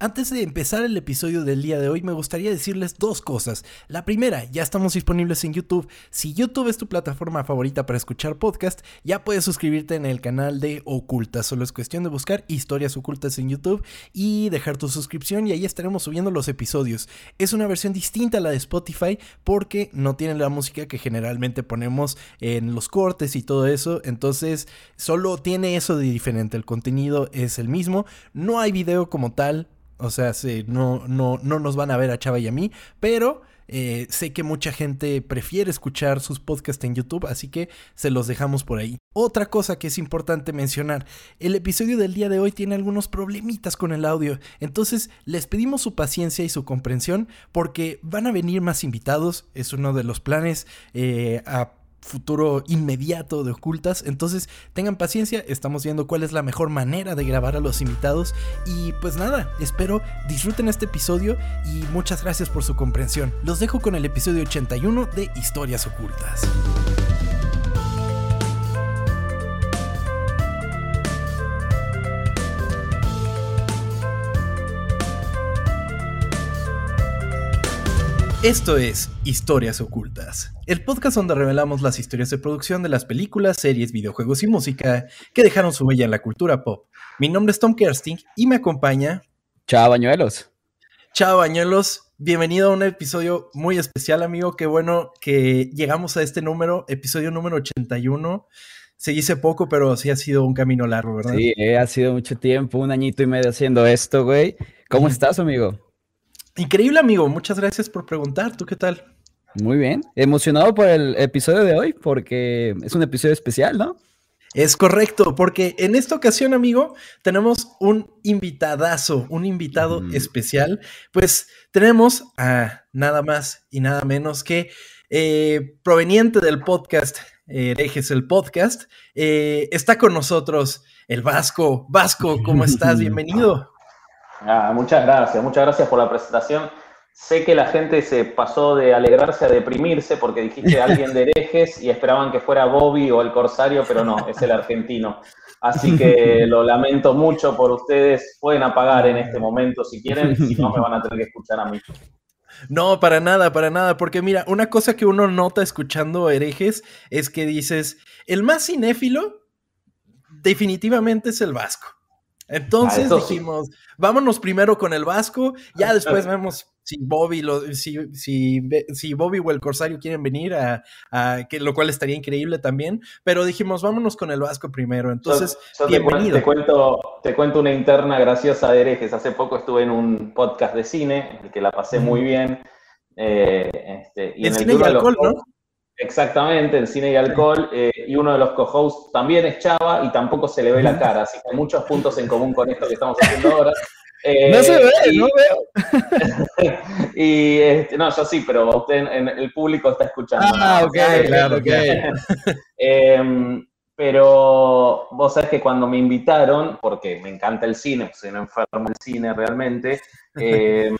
Antes de empezar el episodio del día de hoy, me gustaría decirles dos cosas. La primera, ya estamos disponibles en YouTube. Si YouTube es tu plataforma favorita para escuchar podcast, ya puedes suscribirte en el canal de Ocultas. Solo es cuestión de buscar historias ocultas en YouTube y dejar tu suscripción y ahí estaremos subiendo los episodios. Es una versión distinta a la de Spotify porque no tiene la música que generalmente ponemos en los cortes y todo eso. Entonces, solo tiene eso de diferente. El contenido es el mismo. No hay video como tal o sea, no, no, no nos van a ver a Chava y a mí, pero eh, sé que mucha gente prefiere escuchar sus podcasts en YouTube, así que se los dejamos por ahí. Otra cosa que es importante mencionar, el episodio del día de hoy tiene algunos problemitas con el audio, entonces les pedimos su paciencia y su comprensión porque van a venir más invitados, es uno de los planes eh, a futuro inmediato de ocultas. Entonces tengan paciencia, estamos viendo cuál es la mejor manera de grabar a los invitados. Y pues nada, espero disfruten este episodio y muchas gracias por su comprensión. Los dejo con el episodio 81 de Historias Ocultas. Esto es Historias Ocultas, el podcast donde revelamos las historias de producción de las películas, series, videojuegos y música que dejaron su huella en la cultura pop. Mi nombre es Tom Kersting y me acompaña... Chao, Bañuelos. Chao, Bañuelos. Bienvenido a un episodio muy especial, amigo. Qué bueno que llegamos a este número, episodio número 81. Se dice poco, pero sí ha sido un camino largo, ¿verdad? Sí, eh, ha sido mucho tiempo, un añito y medio haciendo esto, güey. ¿Cómo estás, amigo? Increíble, amigo. Muchas gracias por preguntar. ¿Tú qué tal? Muy bien. Emocionado por el episodio de hoy porque es un episodio especial, ¿no? Es correcto, porque en esta ocasión, amigo, tenemos un invitadazo, un invitado especial. Pues tenemos a nada más y nada menos que eh, proveniente del podcast, eh, Herejes el podcast, eh, está con nosotros el Vasco. Vasco, ¿cómo estás? Bienvenido. Ah, muchas gracias, muchas gracias por la presentación. Sé que la gente se pasó de alegrarse a deprimirse porque dijiste alguien de herejes y esperaban que fuera Bobby o el Corsario, pero no, es el argentino. Así que lo lamento mucho por ustedes. Pueden apagar en este momento si quieren, si no me van a tener que escuchar a mí. No, para nada, para nada, porque mira, una cosa que uno nota escuchando herejes es que dices, el más cinéfilo definitivamente es el vasco. Entonces dijimos, vámonos primero con el Vasco, ya después vemos si Bobby, lo, si, si, si, Bobby o el Corsario quieren venir, a, que, lo cual estaría increíble también, pero dijimos, vámonos con el Vasco primero. Entonces, bienvenido. Te, cuento, te cuento una interna graciosa de herejes. Hace poco estuve en un podcast de cine, en el que la pasé muy bien. Eh, este, y en cine y alcohol, ¿no? Exactamente, el cine y alcohol. Eh, y uno de los co-hosts también es Chava y tampoco se le ve la cara, así que hay muchos puntos en común con esto que estamos haciendo ahora. Eh, no se ve, no veo. y este, no, yo sí, pero usted en, el público está escuchando. Ah, ok, claro, ok. Em, pero vos sabés que cuando me invitaron, porque me encanta el cine, soy un enfermo del cine realmente, eh,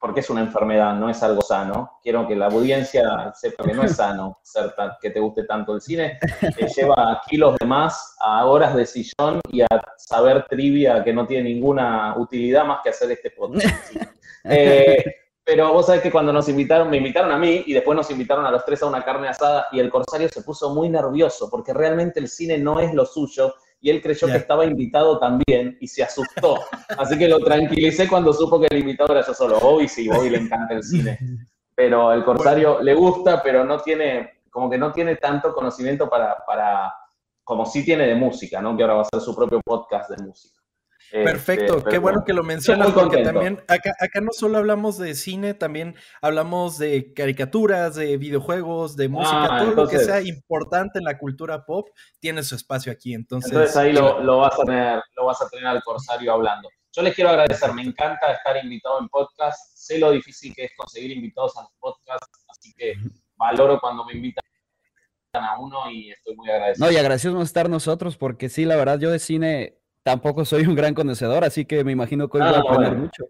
porque es una enfermedad, no es algo sano. Quiero que la audiencia sepa que no es sano ser que te guste tanto el cine. Te lleva kilos de más, a horas de sillón y a saber trivia que no tiene ninguna utilidad más que hacer este podcast. Eh, pero vos sabés que cuando nos invitaron, me invitaron a mí y después nos invitaron a los tres a una carne asada y el corsario se puso muy nervioso porque realmente el cine no es lo suyo y él creyó que estaba invitado también y se asustó. Así que lo tranquilicé cuando supo que el invitado era yo solo. Bobby sí, Bobby le encanta el cine. Pero el Corsario le gusta, pero no tiene, como que no tiene tanto conocimiento para, para, como sí tiene de música, ¿no? Que ahora va a ser su propio podcast de música. Perfecto, este, qué bueno que lo mencionas, porque también acá, acá no solo hablamos de cine, también hablamos de caricaturas, de videojuegos, de música, ah, todo lo que sea importante en la cultura pop tiene su espacio aquí. Entonces, entonces ahí lo, vas a tener, lo vas a tener al Corsario hablando. Yo les quiero agradecer, me encanta estar invitado en podcast, sé lo difícil que es conseguir invitados a los podcasts, así que valoro cuando me invitan a uno y estoy muy agradecido. No, y agradecemos estar nosotros, porque sí, la verdad, yo de cine tampoco soy un gran conocedor, así que me imagino que hoy voy a ah, aprender mucho.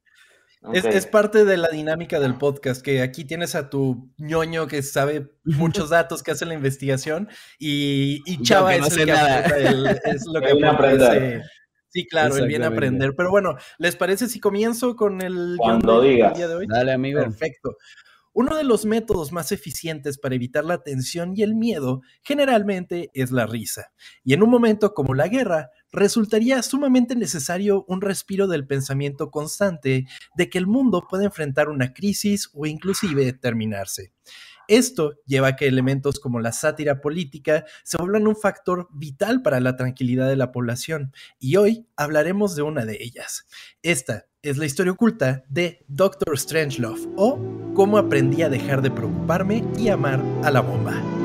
Es, parte de la dinámica del podcast, que aquí tienes a tu ñoño que sabe muchos datos, que hace la investigación, y, Chava es, el que es lo que aprende. Sí, claro, él viene a aprender. Pero bueno, ¿les parece si comienzo con el Cuando digas. día de hoy? Dale, amigo. Perfecto. Uno de los métodos más eficientes para evitar la tensión y el miedo generalmente es la risa. Y en un momento como la guerra, resultaría sumamente necesario un respiro del pensamiento constante de que el mundo puede enfrentar una crisis o inclusive terminarse. Esto lleva a que elementos como la sátira política se vuelvan un factor vital para la tranquilidad de la población, y hoy hablaremos de una de ellas. Esta es la historia oculta de Doctor Strangelove, o cómo aprendí a dejar de preocuparme y amar a la bomba.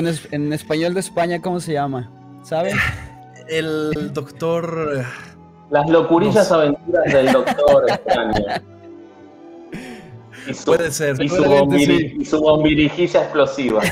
Bueno, en español de España, ¿cómo se llama? ¿Saben? El doctor. Las locurillas aventuras del doctor España. Puede ser. Y su, bombirijilla explosiva.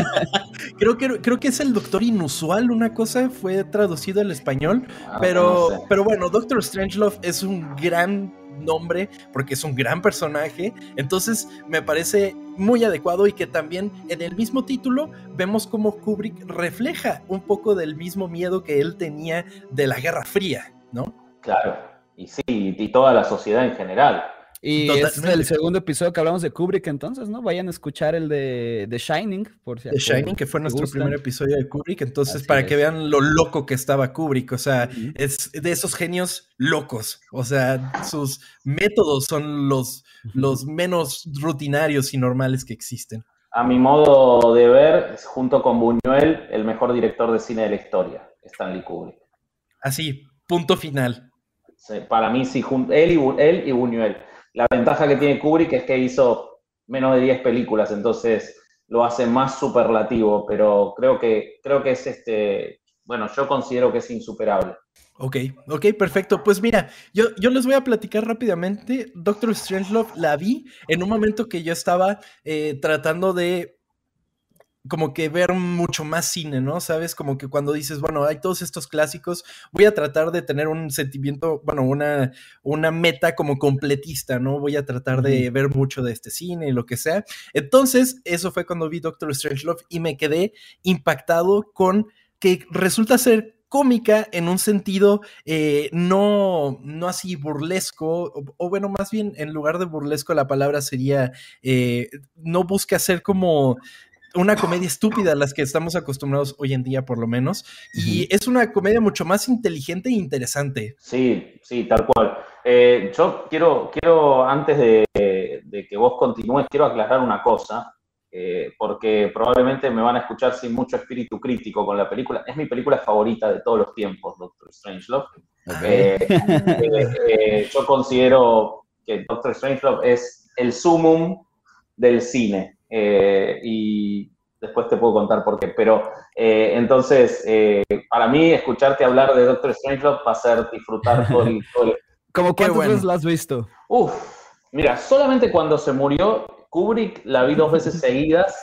creo, que, creo que es el Doctor Inusual, una cosa, fue traducido al español. Ah, pero, pero bueno, Doctor Strangelove es un gran nombre porque es un gran personaje. Entonces me parece muy adecuado y que también en el mismo título vemos como Kubrick refleja un poco del mismo miedo que él tenía de la Guerra Fría, ¿no? Claro, y sí, y toda la sociedad en general. Y es el segundo episodio que hablamos de Kubrick, entonces, ¿no? Vayan a escuchar el de The Shining, por si The Shining, que fue nuestro primer episodio de Kubrick, entonces, para que vean lo loco que estaba Kubrick, o sea, es de esos genios locos, o sea, sus métodos son los, los menos rutinarios y normales que existen. A mi modo de ver, junto con Buñuel, el mejor director de cine de la historia, Stanley Kubrick. Así, punto final. para mí, sí, él y, él y Buñuel. La ventaja que tiene Kubrick es que hizo menos de 10 películas, entonces lo hace más superlativo, pero creo que, creo que es este, bueno, yo considero que es insuperable. Ok, ok, perfecto. Pues mira, yo, yo les voy a platicar rápidamente. Doctor Strangelove la vi en un momento que yo estaba eh, tratando de como que ver mucho más cine, ¿no? Sabes, como que cuando dices, bueno, hay todos estos clásicos, voy a tratar de tener un sentimiento, bueno, una, una meta como completista, ¿no? Voy a tratar de ver mucho de este cine y lo que sea. Entonces, eso fue cuando vi Doctor Strangelove y me quedé impactado con que resulta ser cómica en un sentido eh, no, no así burlesco, o, bueno, más bien en lugar de burlesco la palabra sería, eh, no busca ser como una comedia estúpida a las que estamos acostumbrados hoy en día, por lo menos. Y es una comedia mucho más inteligente e interesante. Sí, sí, tal cual. Eh, yo quiero, quiero antes de, que vos continúes, quiero aclarar una cosa. Eh, porque probablemente me van a escuchar sin mucho espíritu crítico con la película. Es mi película favorita de todos los tiempos, Doctor Strangelove. Eh, yo considero que Doctor Strangelove es el sumum del cine. Eh, y después te puedo contar por qué. Pero eh, entonces, eh, para mí, escucharte hablar de Doctor Strangelove va a ser disfrutar todo el... Todo ¿Cómo cuántas veces la has visto? Uf, mira, solamente cuando se murió Kubrick la vi dos veces seguidas.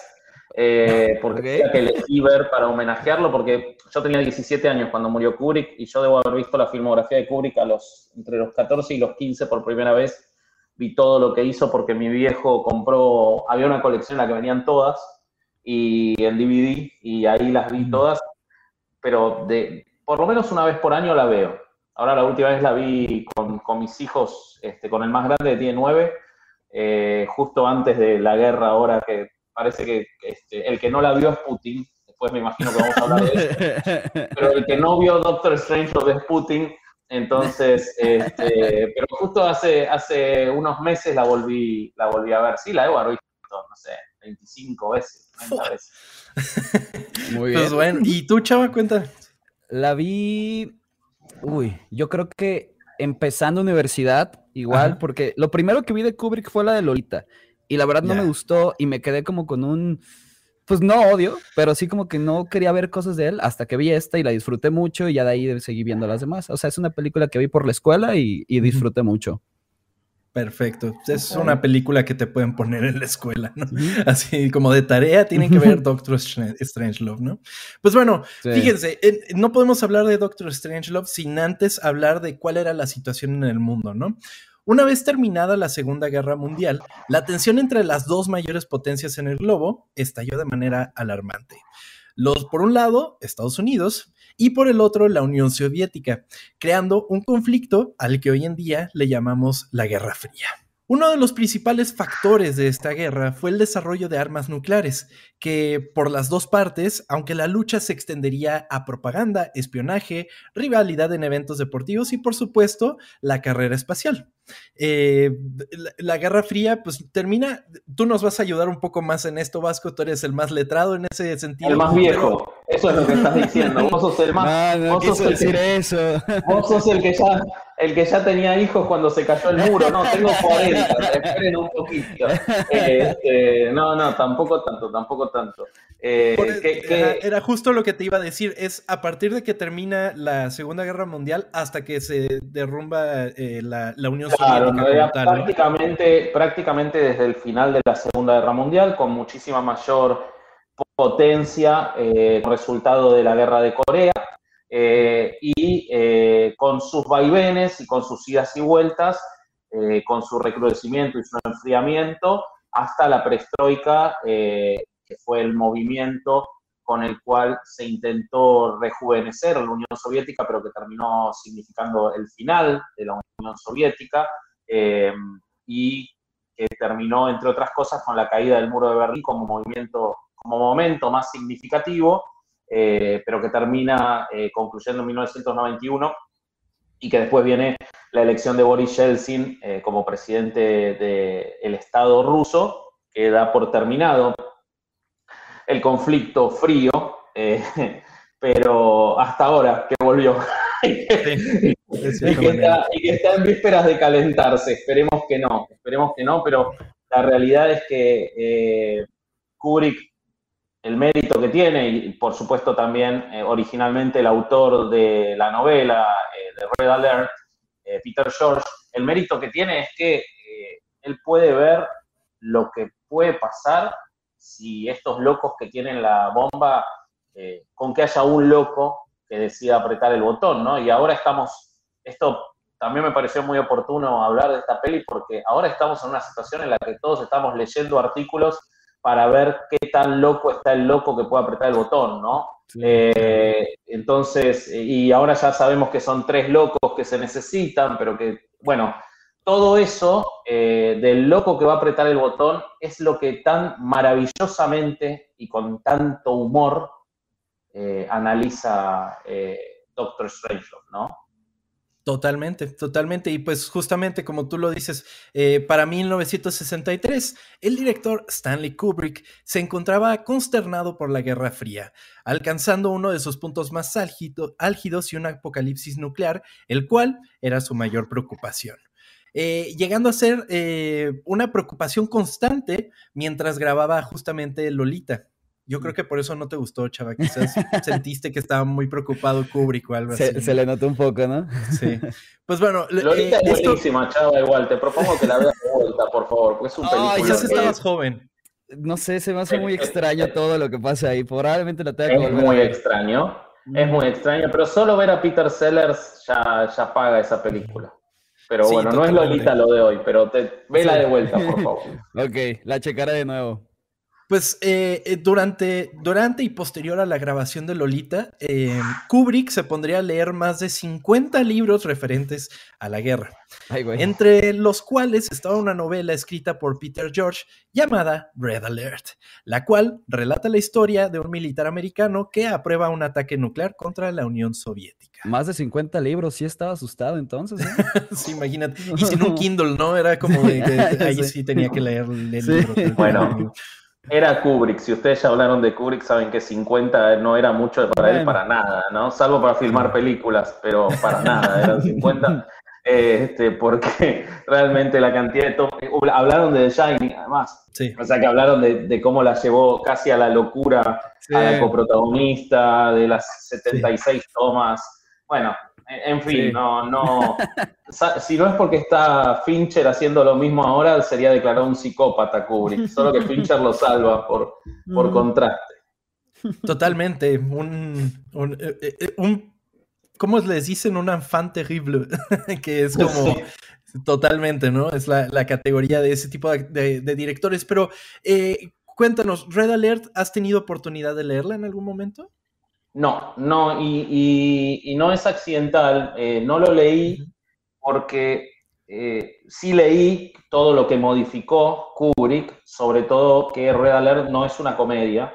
porque tenía que elegí ver para homenajearlo, porque yo tenía 17 años cuando murió Kubrick y yo debo haber visto la filmografía de Kubrick a los, entre los 14 y los 15 por primera vez vi todo lo que hizo porque mi viejo compró, había una colección en la que venían todas y en DVD y ahí las vi todas, pero de, por lo menos una vez por año la veo. Ahora la última vez la vi con, con mis hijos, este, con el más grande que tiene nueve, eh, justo antes de la guerra ahora que parece que este, el que no la vio es Putin, después me imagino que vamos a hablar de eso, pero el que no vio Doctor Strange lo es Putin, entonces, este, pero justo hace, hace unos meses la volví, la volví a ver. Sí, la he visto, no sé, 25 veces, 30 veces. Muy bien. Pues bueno, ¿y tú, Chava, cuenta? La vi, uy, yo creo que empezando universidad, igual, porque lo primero que vi de Kubrick fue la de Lolita. Y la verdad no me gustó y me quedé como con un pues no odio, pero sí como que no quería ver cosas de él hasta que vi esta y la disfruté mucho y ya de ahí seguí viendo las demás. O sea, es una película que vi por la escuela y, disfruté mucho. Perfecto. Es una película que te pueden poner en la escuela, ¿no? Así como de tarea tienen que ver Doctor Strangelove, ¿no? Pues bueno, fíjense, no podemos hablar de Doctor Strangelove sin antes hablar de cuál era la situación en el mundo, ¿no? Una vez terminada la Segunda Guerra Mundial, la tensión entre las dos mayores potencias en el globo estalló de manera alarmante. Los, por un lado, Estados Unidos y por el otro, la Unión Soviética, creando un conflicto al que hoy en día le llamamos la Guerra Fría. Uno de los principales factores de esta guerra fue el desarrollo de armas nucleares, que por las dos partes, aunque la lucha se extendería a propaganda, espionaje, rivalidad en eventos deportivos y por supuesto la carrera espacial. Eh, la, Guerra Fría, pues termina, tú nos vas a ayudar un poco más en esto, Vasco, tú eres el más letrado en ese sentido. El más viejo, eso es lo que estás diciendo, vos sos el más... No, no vos sos el decir eso. Vos sos el que, ya, el que ya tenía hijos cuando se cayó el muro, no, tengo 40, esperen un poquito. Este, no, no, tampoco tanto, tampoco tanto. Eh, era, justo lo que te iba a decir, es a partir de que termina la Segunda Guerra Mundial hasta que se derrumba eh, la, la, Unión Soviética. prácticamente, prácticamente desde el final de la Segunda Guerra Mundial, con muchísima mayor potencia, eh, resultado de la Guerra de Corea, y con sus vaivenes y con sus idas y vueltas, con su recrudecimiento y su enfriamiento, hasta la perestroika que fue el movimiento con el cual se intentó rejuvenecer la Unión Soviética, pero que terminó significando el final de la Unión Soviética, eh, y que terminó, entre otras cosas, con la caída del muro de Berlín como movimiento, como momento más significativo, eh, pero que termina eh, concluyendo en 1991 y que después viene la elección de Boris Yeltsin como presidente del Estado ruso, que da por terminado el conflicto frío, eh, pero hasta ahora que volvió. y, que está, en vísperas de calentarse. Esperemos que no, esperemos que no, pero la realidad es que eh, Kubrick, el mérito que tiene, y por supuesto también eh, originalmente el autor de la novela de Red Alert, Peter George, el mérito que tiene es que él puede ver lo que puede pasar si estos locos que tienen la bomba, eh, con que haya un loco que decida apretar el botón, ¿no? Y ahora estamos, esto también me pareció muy oportuno hablar de esta peli porque ahora estamos en una situación en la que todos estamos leyendo artículos para ver qué tan loco está el loco que puede apretar el botón, ¿no? Eh, entonces, y ahora ya sabemos que son tres locos que se necesitan, pero que, bueno, todo eso eh, del loco que va a apretar el botón es lo que tan maravillosamente y con tanto humor eh, analiza eh, Doctor Strange, ¿no? Totalmente, totalmente. Y pues justamente como tú lo dices, para 1963, el director Stanley Kubrick se encontraba consternado por la Guerra Fría, alcanzando uno de sus puntos más álgidos y un apocalipsis nuclear, el cual era su mayor preocupación. Eh, llegando a ser eh, una preocupación constante mientras grababa justamente Lolita. Yo creo mm. que por eso no te gustó, chava. Quizás sentiste que estaba muy preocupado Kubrick o algo así. Se le notó un poco, ¿no? Sí. Pues bueno. Lolita es eh, buenísima, chava, igual. Te propongo que la veas de vuelta, por favor, porque es un película. Ay, ya estabas joven. No sé, se me hace muy extraño todo lo que pasa ahí. Probablemente la tenga que volver Es muy extraño. Es muy extraño, pero solo ver a Peter Sellers ya, ya paga esa película. Pero bueno, no es Lolita lo de hoy, pero te, vela de vuelta, por favor. ok, la checaré de nuevo. Pues eh, eh, durante, durante y posterior a la grabación de Lolita, eh, Kubrick se pondría a leer más de 50 libros referentes a la guerra, entre los cuales estaba una novela escrita por Peter George llamada Red Alert, la cual relata la historia de un militar americano que aprueba un ataque nuclear contra la Unión Soviética. Más de 50 libros, sí estaba asustado entonces. sí, imagínate. Y sin un Kindle, ¿no? Era como de, ahí sí tenía que leer el libro. Bueno. Era Kubrick, si ustedes ya hablaron de Kubrick, saben que 50 no era mucho para él para nada, ¿no? Salvo para filmar películas, pero para nada, eran 50. este, porque realmente la cantidad de... Uh, hablaron de The Shining, además. Sí. O sea, que hablaron de, cómo la llevó casi a la locura a la coprotagonista, de las 76 tomas. Bueno, en fin, no, no. si no es porque está Fincher haciendo lo mismo ahora, sería declarado un psicópata Kubrick. Solo que Fincher lo salva por, por mm. contraste. Totalmente. Un, un, eh, eh, un, ¿Cómo les dicen? Un enfant terrible. que es como. Totalmente, ¿no? Es la, categoría de ese tipo de, directores. Pero eh, cuéntanos, Red Alert, ¿has tenido oportunidad de leerla en algún momento? No, no, y, no es accidental. Eh, no lo leí porque eh, sí leí todo lo que modificó Kubrick, sobre todo que Red Alert no es una comedia.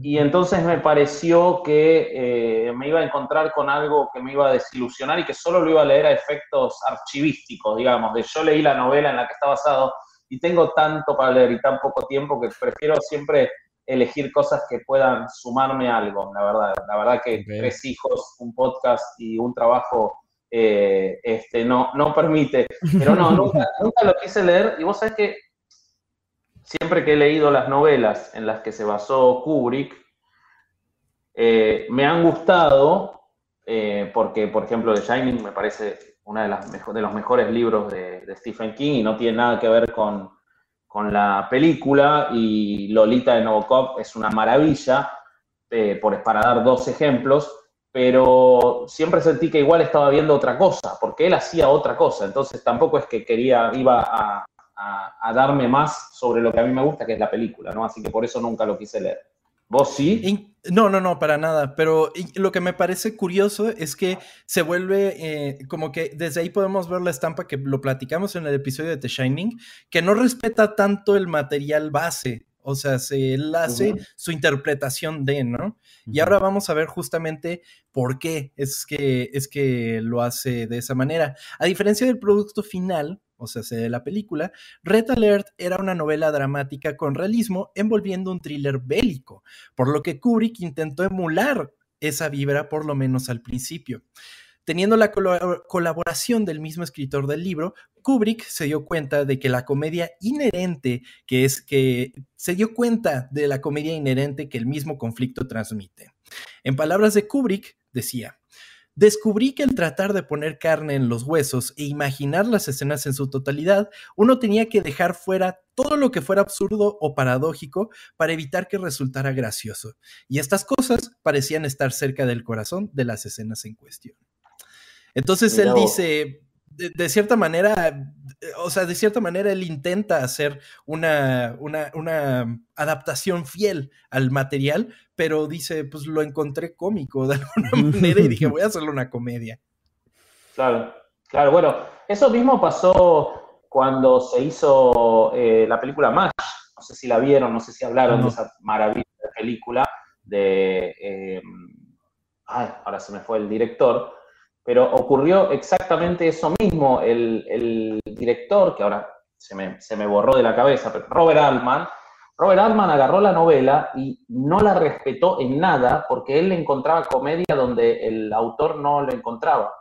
Y entonces me pareció que eh, me iba a encontrar con algo que me iba a desilusionar y que solo lo iba a leer a efectos archivísticos, digamos, de yo leí la novela en la que está basado y tengo tanto para leer y tan poco tiempo que prefiero siempre elegir cosas que puedan sumarme algo, la verdad. La verdad que tres hijos, un podcast y un trabajo eh, este, no, no permite. Pero no, nunca, nunca lo quise leer. Y vos sabés que siempre que he leído las novelas en las que se basó Kubrick, eh, me han gustado, eh, porque, por ejemplo, The Shining me parece uno de, las de los mejores libros de, de Stephen King y no tiene nada que ver con con la película y Lolita de Novokov es una maravilla, eh, por, para dar dos ejemplos, pero siempre sentí que igual estaba viendo otra cosa, porque él hacía otra cosa, entonces tampoco es que quería, iba a, a darme más sobre lo que a mí me gusta, que es la película, ¿no? Así que por eso nunca lo quise leer. ¿Vos sí? No, no, no, para nada. Pero lo que me parece curioso es que se vuelve eh, como que desde ahí podemos ver la estampa que lo platicamos en el episodio de The Shining, que no respeta tanto el material base. O sea, se él hace su interpretación de, ¿no? Y ahora vamos a ver justamente por qué es que, es que lo hace de esa manera. A diferencia del producto final, o sea, de la película, Red Alert era una novela dramática con realismo envolviendo un thriller bélico, por lo que Kubrick intentó emular esa vibra por lo menos al principio. Teniendo la colaboración del mismo escritor del libro, Kubrick se dio cuenta de que la comedia inherente, que es que se dio cuenta de la comedia inherente que el mismo conflicto transmite. En palabras de Kubrick, decía, descubrí que al tratar de poner carne en los huesos e imaginar las escenas en su totalidad, uno tenía que dejar fuera todo lo que fuera absurdo o paradójico para evitar que resultara gracioso. Y estas cosas parecían estar cerca del corazón de las escenas en cuestión. Entonces él dice, de, cierta manera, o sea, de cierta manera él intenta hacer una, una, adaptación fiel al material, pero dice, pues lo encontré cómico de alguna manera y dije, voy a hacerle una comedia. Claro, claro, bueno, eso mismo pasó cuando se hizo eh, la película Mash, no sé si la vieron, no sé si hablaron de esa maravilla de película de... Eh, ay, ahora se me fue el director, pero ocurrió exactamente eso mismo. El, director, que ahora se me, borró de la cabeza, pero Robert Altman, Robert Altman agarró la novela y no la respetó en nada porque él le encontraba comedia donde el autor no lo encontraba.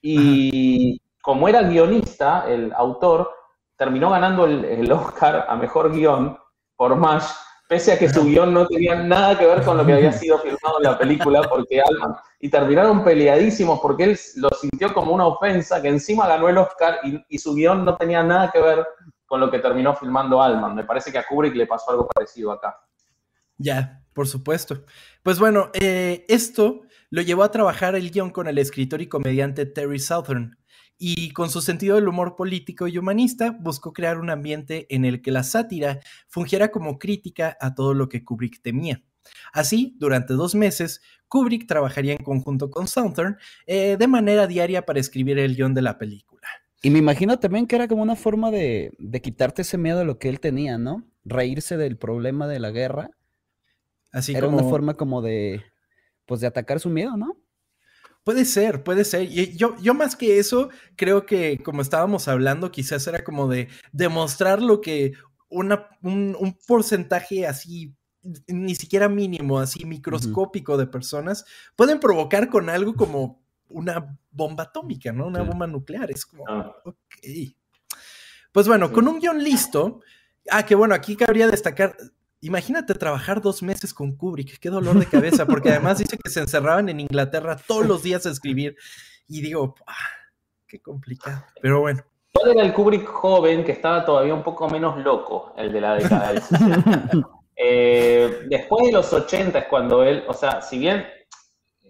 Y como era guionista, el autor terminó ganando el, el Oscar a Mejor Guión por MASH pese a que su guion no tenía nada que ver con lo que había sido filmado en la película, porque Alman, y terminaron peleadísimos porque él lo sintió como una ofensa, que encima ganó el Oscar y, su guion no tenía nada que ver con lo que terminó filmando Alman. Me parece que a Kubrick le pasó algo parecido acá. Ya, por supuesto. Pues bueno, eh, esto lo llevó a trabajar el guion con el escritor y comediante Terry Southern, y con su sentido del humor político y humanista buscó crear un ambiente en el que la sátira fungiera como crítica a todo lo que Kubrick temía. Así, durante dos meses, Kubrick trabajaría en conjunto con Southern eh, de manera diaria para escribir el guion de la película. Y me imagino también que era como una forma de, quitarte ese miedo a lo que él tenía, ¿no? Reírse del problema de la guerra. Así era una forma como de, pues de atacar su miedo, ¿no? Puede ser, puede ser. Y yo, yo más que eso, creo que como estábamos hablando, quizás era como de demostrar lo que una, un, porcentaje así, ni siquiera mínimo, así microscópico de personas pueden provocar con algo como una bomba atómica, ¿no? Una bomba nuclear. Es como, ah. ok. Pues bueno, con un guion listo, ah, que bueno, aquí cabría destacar, imagínate trabajar dos meses con Kubrick, qué dolor de cabeza, porque además dice que se encerraban en Inglaterra todos los días a escribir, y digo, ah, qué complicado, pero bueno. ¿Cuál era el Kubrick joven que estaba todavía un poco menos loco, el de la década del 60? Eh, después de los 80 es cuando él, o sea, si bien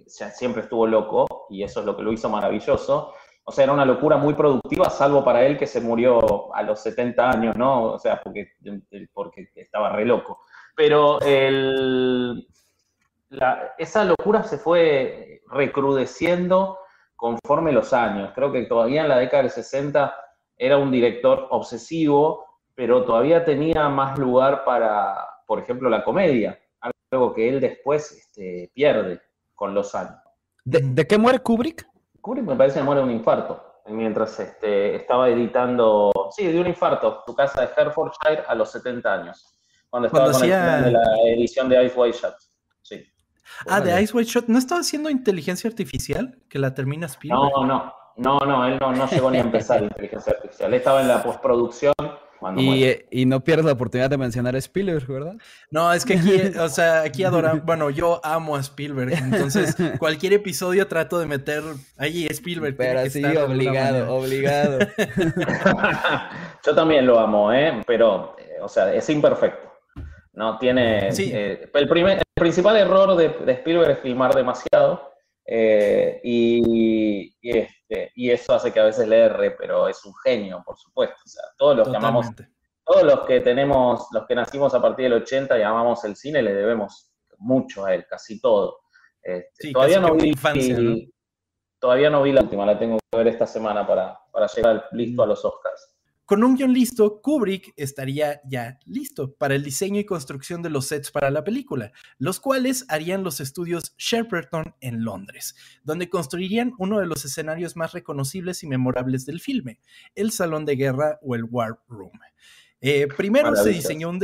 siempre estuvo loco, y eso es lo que lo hizo maravilloso, o sea, era una locura muy productiva, salvo para él que se murió a los 70 años, ¿no? O sea, porque, porque estaba re loco. Pero esa locura se fue recrudeciendo conforme los años. Creo que todavía en la década del 60 era un director obsesivo, pero todavía tenía más lugar para, por ejemplo, la comedia, algo que él después este, pierde con los años. ¿De, qué muere Kubrick? Kubrick me parece que muere de un infarto mientras este, estaba editando, sí, de un infarto, su casa de Hertfordshire a los 70 años, cuando estaba con la edición de Ice White Shot. Sí. Ah, de Ice White Shot, ¿no estaba haciendo inteligencia artificial que la termina Spielberg? No, no, no, no, él no, no llegó ni a empezar inteligencia artificial, él estaba en la postproducción y, y, no pierdes la oportunidad de mencionar a Spielberg, ¿verdad? No, es que aquí, o sea, aquí adoramos, bueno, yo amo a Spielberg, entonces cualquier episodio trato de meter allí Spielberg. Pero sí, obligado, obligado. yo también lo amo, ¿eh? Pero, eh, o sea, es imperfecto. No tiene... Sí. Eh, el, primer, el principal error de, de Spielberg es filmar demasiado eh, y, este, y, eso hace que a veces le erre, pero es un genio, por supuesto. O sea, todos los que amamos, todos los que tenemos, los que nacimos a partir del 80 y amamos el cine, le debemos mucho a él, casi todo. Este, todavía no vi infancia, Todavía no vi la última, la tengo que ver esta semana para, para llegar listo a los Oscars. Con un guion listo, Kubrick estaría ya listo para el diseño y construcción de los sets para la película, los cuales harían los estudios Shepperton en Londres, donde construirían uno de los escenarios más reconocibles y memorables del filme, el Salón de Guerra o el War Room. Eh, primero se diseñó un,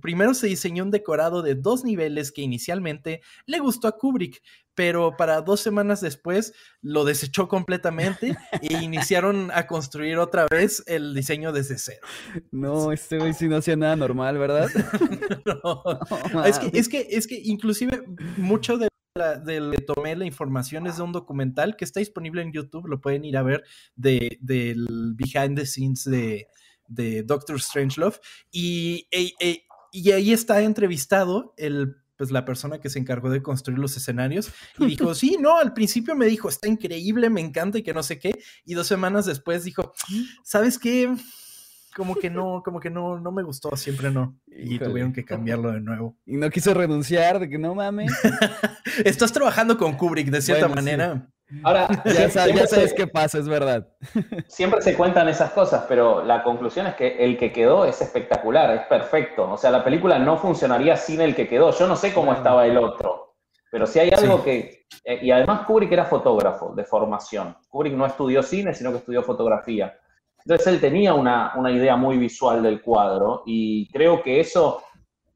primero se diseñó un decorado de dos niveles que inicialmente le gustó a Kubrick, pero para dos semanas después lo desechó completamente e iniciaron a construir otra vez el diseño desde cero. No, este güey sí no hacía nada normal, ¿verdad? no, es, que, es, que, es que inclusive mucho de de tomé la información es de un documental que está disponible en YouTube, lo pueden ir a ver de, del behind the scenes de, de Doctor Strangelove y, e, e, y ahí está entrevistado el pues la persona que se encargó de construir los escenarios y dijo, sí, no, al principio me dijo, está increíble, me encanta y que no sé qué, y dos semanas después dijo, ¿sabes qué? Como que no, como que no, no me gustó, siempre no. Y tuvieron que cambiarlo de nuevo. Y no quiso renunciar, de que no mames. Estás trabajando con Kubrick de cierta manera. Ahora, ya, sabes, qué pasa, es verdad. Siempre se cuentan esas cosas, pero la conclusión es que el que quedó es espectacular, es perfecto. O sea, la película no funcionaría sin el que quedó. Yo no sé cómo estaba el otro, pero si hay algo que... Eh, y además Kubrick era fotógrafo de formación. Kubrick no estudió cine, sino que estudió fotografía. Entonces él tenía una, idea muy visual del cuadro y creo que eso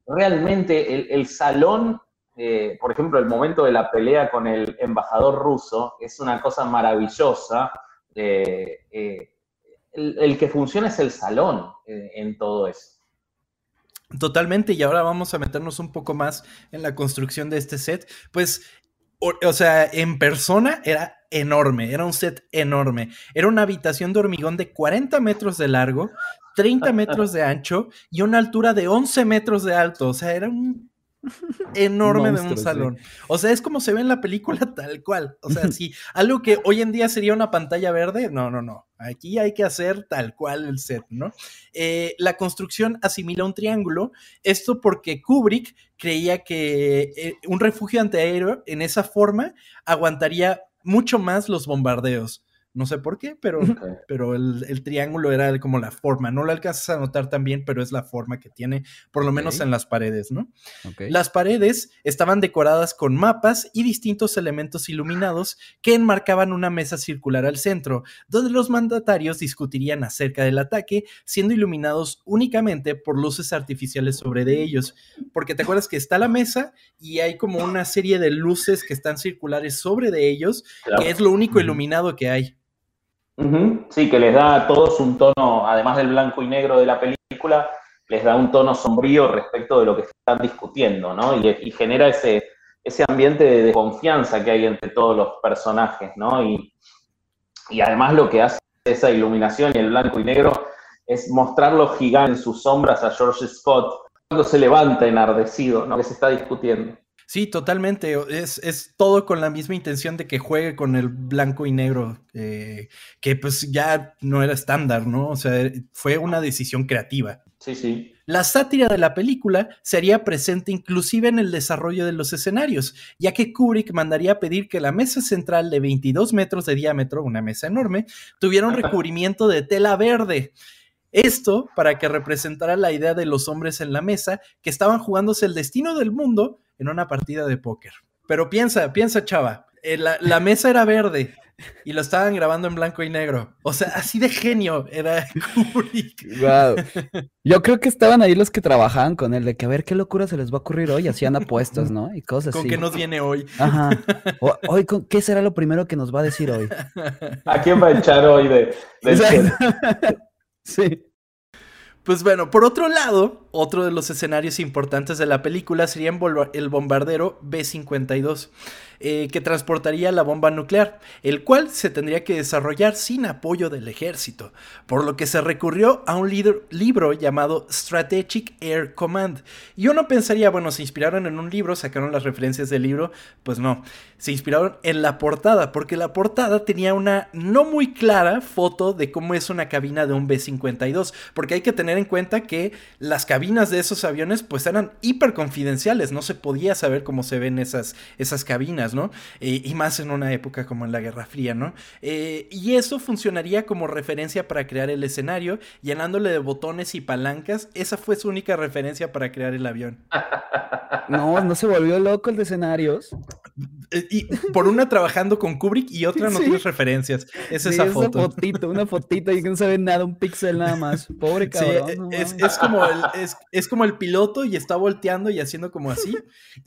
realmente, el, el salón eh, por ejemplo, el momento de la pelea con el embajador ruso es una cosa maravillosa. Eh, eh, el, que funciona es el salón en todo eso. Totalmente, y ahora vamos a meternos un poco más en la construcción de este set. Pues, o, sea, en persona era enorme, era un set enorme. Era una habitación de hormigón de 40 metros de largo, 30 metros de ancho y una altura de 11 metros de alto. O sea, era un enorme de un salón. O sea, es como se ve en la película tal cual. O sea, si algo que hoy en día sería una pantalla verde, no, no, no. Aquí hay que hacer tal cual el set, ¿no? Eh, la construcción asimila un triángulo. Esto porque Kubrick creía que eh, un refugio antiaéreo en esa forma aguantaría mucho más los bombardeos No sé por qué, pero, pero el, triángulo era como la forma. No lo alcanzas a notar también, pero es la forma que tiene, por lo menos en las paredes, ¿no? Las paredes estaban decoradas con mapas y distintos elementos iluminados que enmarcaban una mesa circular al centro, donde los mandatarios discutirían acerca del ataque, siendo iluminados únicamente por luces artificiales sobre de ellos. Porque te acuerdas que está la mesa y hay como una serie de luces que están circulares sobre de ellos, que es lo único iluminado que hay. Sí, que les da a todos un tono, además del blanco y negro de la película, les da un tono sombrío respecto de lo que están discutiendo, ¿no? Y, genera ese, ese ambiente de, confianza que hay entre todos los personajes, ¿no? Y, y además lo que hace esa iluminación y el blanco y negro es mostrarlo gigante en sus sombras a George Scott cuando se levanta enardecido, ¿no? Que se está discutiendo. Sí, totalmente. Es, todo con la misma intención de que juegue con el blanco y negro, eh, que pues ya no era estándar, ¿no? O sea, fue una decisión creativa. Sí, sí. La sátira de la película sería presente inclusive en el desarrollo de los escenarios, ya que Kubrick mandaría pedir que la mesa central de 22 metros de diámetro, una mesa enorme, tuviera un recubrimiento de tela verde. Esto para que representara la idea de los hombres en la mesa que estaban jugándose el destino del mundo en una partida de póker. Pero piensa, piensa, chava, eh, la, mesa era verde y lo estaban grabando en blanco y negro. O sea, así de genio era Kubrick. Wow. Yo creo que estaban ahí los que trabajaban con él, de que a ver qué locura se les va a ocurrir hoy, hacían apuestas, ¿no? Y cosas así. ¿Con qué nos viene hoy? Ajá. hoy, ¿qué será lo primero que nos va a decir hoy? ¿A quién va a echar hoy de, Sí. Pues bueno, por otro lado, otro de los escenarios importantes de la película sería el bombardero B-52. Eh, que transportaría la bomba nuclear, el cual se tendría que desarrollar sin apoyo del ejército, por lo que se recurrió a un libro llamado Strategic Air Command. Y uno pensaría, bueno, se inspiraron en un libro, sacaron las referencias del libro, pues no, se inspiraron en la portada, porque la portada tenía una no muy clara foto de cómo es una cabina de un B-52, porque hay que tener en cuenta que las cabinas de esos aviones pues eran hiper confidenciales, no se podía saber cómo se ven esas, esas cabinas. ¿No? Eh, y más en una época como en la Guerra Fría, ¿no? Eh, y eso funcionaría como referencia para crear el escenario, llenándole de botones y palancas. Esa fue su única referencia para crear el avión. No, no se volvió loco el de escenarios. Eh, y por una trabajando con Kubrick y otra no tiene referencias. Es esa foto. Una fotito, una fotito y que no se ve nada, un pixel nada más. Pobre cabrón. es, como el, es, como el piloto y está volteando y haciendo como así.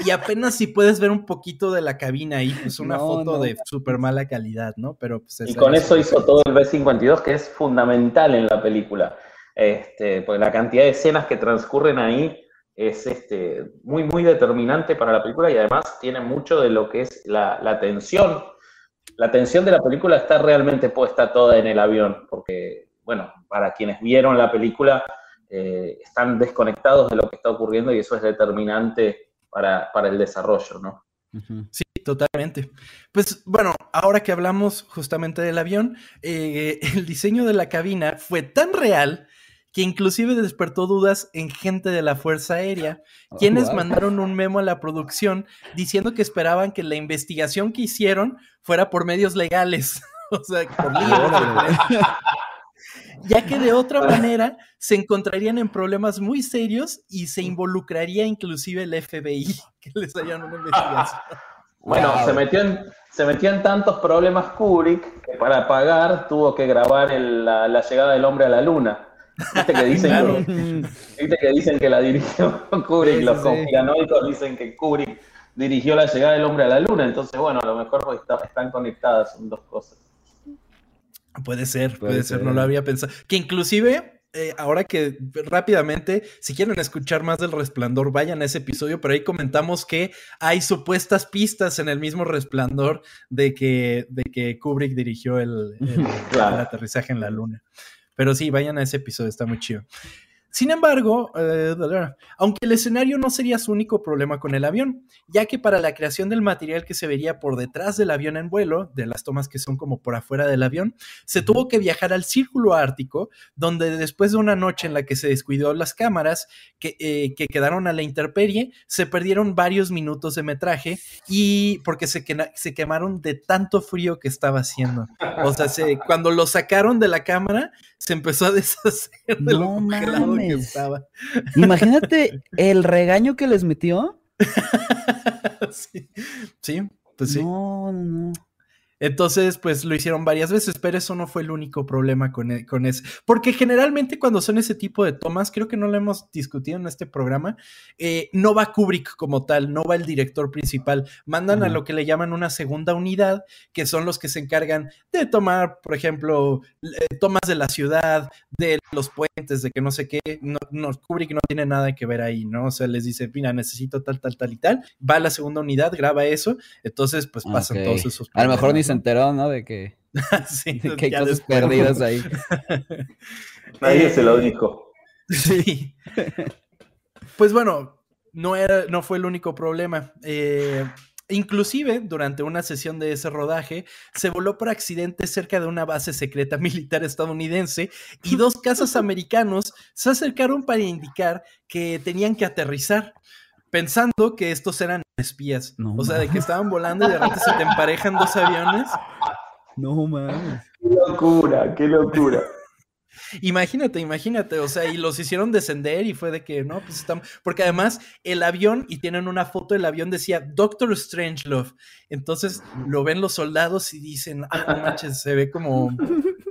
Y apenas si puedes ver un poquito de la cabina ahí, pues una foto de súper mala calidad, ¿no? Pero pues, Y con eso hizo todo el B-52, que es fundamental en la película. Este, pues la cantidad de escenas que transcurren ahí es este, muy, muy determinante para la película y además tiene mucho de lo que es la, la tensión. La tensión de la película está realmente puesta toda en el avión, porque, bueno, para quienes vieron la película, eh, están desconectados de lo que está ocurriendo y eso es determinante para, para el desarrollo, ¿no? Sí, totalmente. Pues bueno, ahora que hablamos justamente del avión, eh, el diseño de la cabina fue tan real que inclusive despertó dudas en gente de la Fuerza Aérea, oh, quienes mandaron un memo a la producción diciendo que esperaban que la investigación que hicieron fuera por medios legales, o sea, por libros. ya que de otra manera se encontrarían en problemas muy serios y se involucraría inclusive el FBI, que les harían una investigación. Bueno, se, metió en, se metió en tantos problemas Kubrick que para pagar tuvo que grabar la, la llegada del hombre a la luna. ¿Viste que dicen, que, dicen que la dirigió Kubrick? los conspiranoicos dicen que Kubrick dirigió la llegada del hombre a la luna. Entonces, bueno, a lo mejor están conectadas, son dos cosas. Puede ser, puede, ser. no lo había pensado. Que inclusive, eh, ahora que rápidamente, si quieren escuchar más del resplandor, vayan a ese episodio, pero ahí comentamos que hay supuestas pistas en el mismo resplandor de que, de que Kubrick dirigió el aterrizaje en la luna. Pero sí, vayan a ese episodio, está muy chido. Sin embargo, eh, aunque el escenario no sería su único problema con el avión, ya que para la creación del material que se vería por detrás del avión en vuelo, de las tomas que son como por afuera del avión, se tuvo que viajar al Círculo Ártico, donde después de una noche en la que se descuidó las cámaras, que, eh, que quedaron a la intemperie, se perdieron varios minutos de metraje y porque se, se quemaron de tanto frío que estaba haciendo. O sea, cuando lo sacaron de la cámara, se empezó a deshacer de lo que estaba. Imagínate el regaño que les metió. sí, sí, pues sí. No, no, no. Entonces, pues lo hicieron varias veces, pero eso no fue el único problema con, e, con ese. Porque generalmente cuando son ese tipo de tomas, creo que no lo hemos discutido en este programa, eh, no va Kubrick como tal, no va el director principal. Mandan a lo que le llaman una segunda unidad, que son los que se encargan de tomar, por ejemplo, eh, tomas de la ciudad, de los puentes, de que no sé qué. No, no, Kubrick no tiene nada que ver ahí, ¿no? O sea, les dice, mira, necesito tal, tal, tal y tal. Va a la segunda unidad, graba eso. Entonces, pues pasan todos esos. A lo mejor ni se enteró, ¿no? De que, sí, hay cosas perdidas ahí. Nadie se lo dijo. Sí. Pues bueno, no, era, no fue el único problema. Eh, inclusive, durante una sesión de ese rodaje, se voló por accidente cerca de una base secreta militar estadounidense y dos cazas americanos se acercaron para indicar que tenían que aterrizar pensando que estos eran espías. o sea, de que estaban volando y de repente se te emparejan dos aviones. No mames. Qué locura, qué locura. Imagínate, imagínate, o sea, y los hicieron descender y fue de que, no, pues están, porque además el avión, y tienen una foto del avión, decía Doctor Strangelove, entonces lo ven los soldados y dicen, ah, no manches, se ve como,